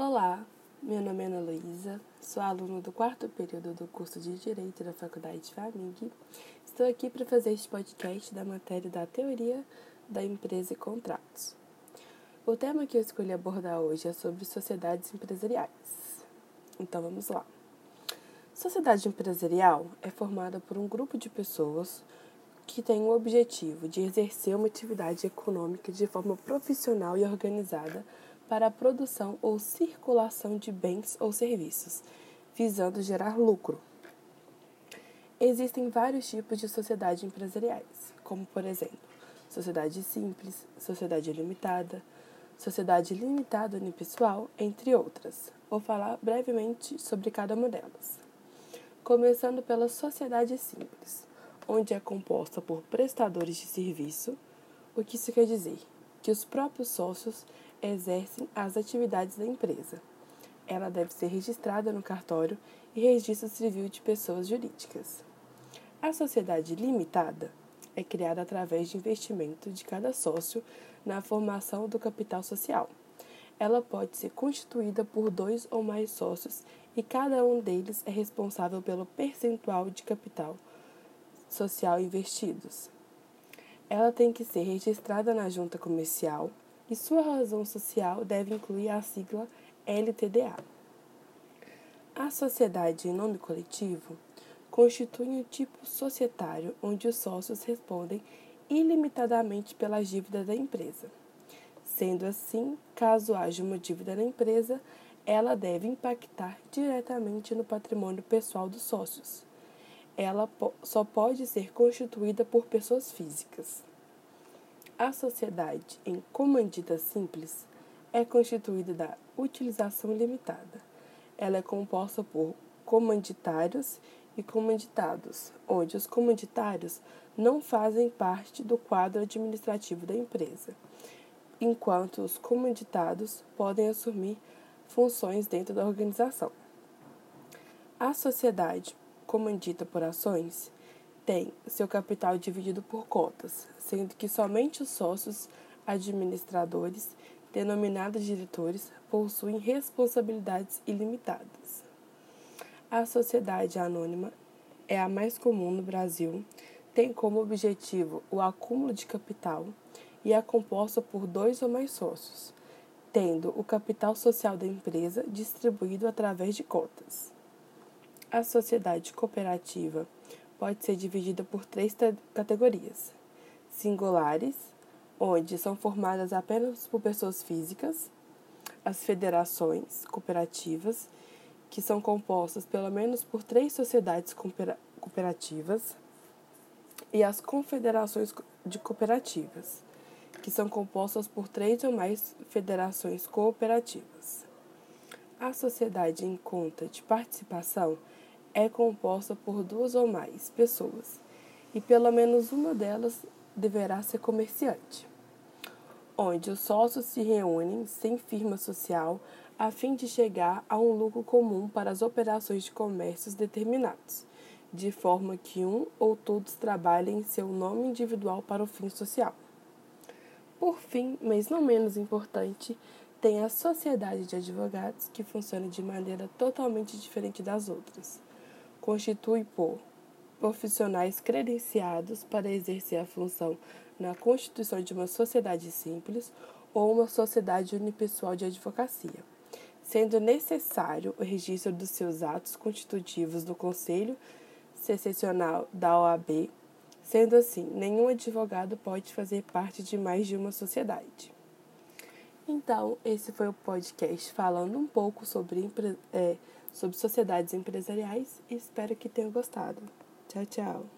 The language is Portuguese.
Olá, meu nome é Ana Luísa, sou aluna do quarto período do curso de Direito da Faculdade FAMIG. Estou aqui para fazer este podcast da matéria da Teoria da Empresa e Contratos. O tema que eu escolhi abordar hoje é sobre sociedades empresariais. Então vamos lá. Sociedade empresarial é formada por um grupo de pessoas que tem o objetivo de exercer uma atividade econômica de forma profissional e organizada para a produção ou circulação de bens ou serviços, visando gerar lucro. Existem vários tipos de sociedade empresariais, como por exemplo, sociedade simples, sociedade limitada, sociedade limitada unipessoal, entre outras. Vou falar brevemente sobre cada uma delas. Começando pela sociedade simples, onde é composta por prestadores de serviço, o que isso quer dizer? Que os próprios sócios exercem as atividades da empresa. Ela deve ser registrada no cartório e registro civil de pessoas jurídicas. A sociedade limitada é criada através de investimento de cada sócio na formação do capital social. Ela pode ser constituída por dois ou mais sócios e cada um deles é responsável pelo percentual de capital social investidos. Ela tem que ser registrada na junta comercial e sua razão social deve incluir a sigla LTDA. A sociedade em nome coletivo constitui um tipo societário onde os sócios respondem ilimitadamente pelas dívidas da empresa. Sendo assim, caso haja uma dívida na empresa, ela deve impactar diretamente no patrimônio pessoal dos sócios. Ela só pode ser constituída por pessoas físicas. A sociedade em comandita simples é constituída da utilização limitada. Ela é composta por comanditários e comanditados, onde os comanditários não fazem parte do quadro administrativo da empresa, enquanto os comanditados podem assumir funções dentro da organização. A sociedade comandita por ações tem seu capital dividido por cotas, sendo que somente os sócios administradores, denominados diretores, possuem responsabilidades ilimitadas. A sociedade anônima é a mais comum no Brasil, tem como objetivo o acúmulo de capital e é composta por dois ou mais sócios, tendo o capital social da empresa distribuído através de cotas. A sociedade cooperativa pode ser dividida por três categorias: singulares, onde são formadas apenas por pessoas físicas, as federações cooperativas, que são compostas pelo menos por três sociedades cooperativas, e as confederações de cooperativas, que são compostas por três ou mais federações cooperativas. A sociedade em conta de participação é composta por duas ou mais pessoas e pelo menos uma delas deverá ser comerciante, onde os sócios se reúnem sem firma social a fim de chegar a um lucro comum para as operações de comércios determinados, de forma que um ou todos trabalhem em seu nome individual para o fim social. Por fim, mas não menos importante, tem a sociedade de advogados, que funciona de maneira totalmente diferente das outras constitui por profissionais credenciados para exercer a função na constituição de uma sociedade simples ou uma sociedade unipessoal de advocacia, sendo necessário o registro dos seus atos constitutivos no Conselho Secessional da OAB. Sendo assim, nenhum advogado pode fazer parte de mais de uma sociedade. Então, esse foi o podcast falando um pouco sobre é, sobre sociedades empresariais e espero que tenham gostado. Tchau, tchau.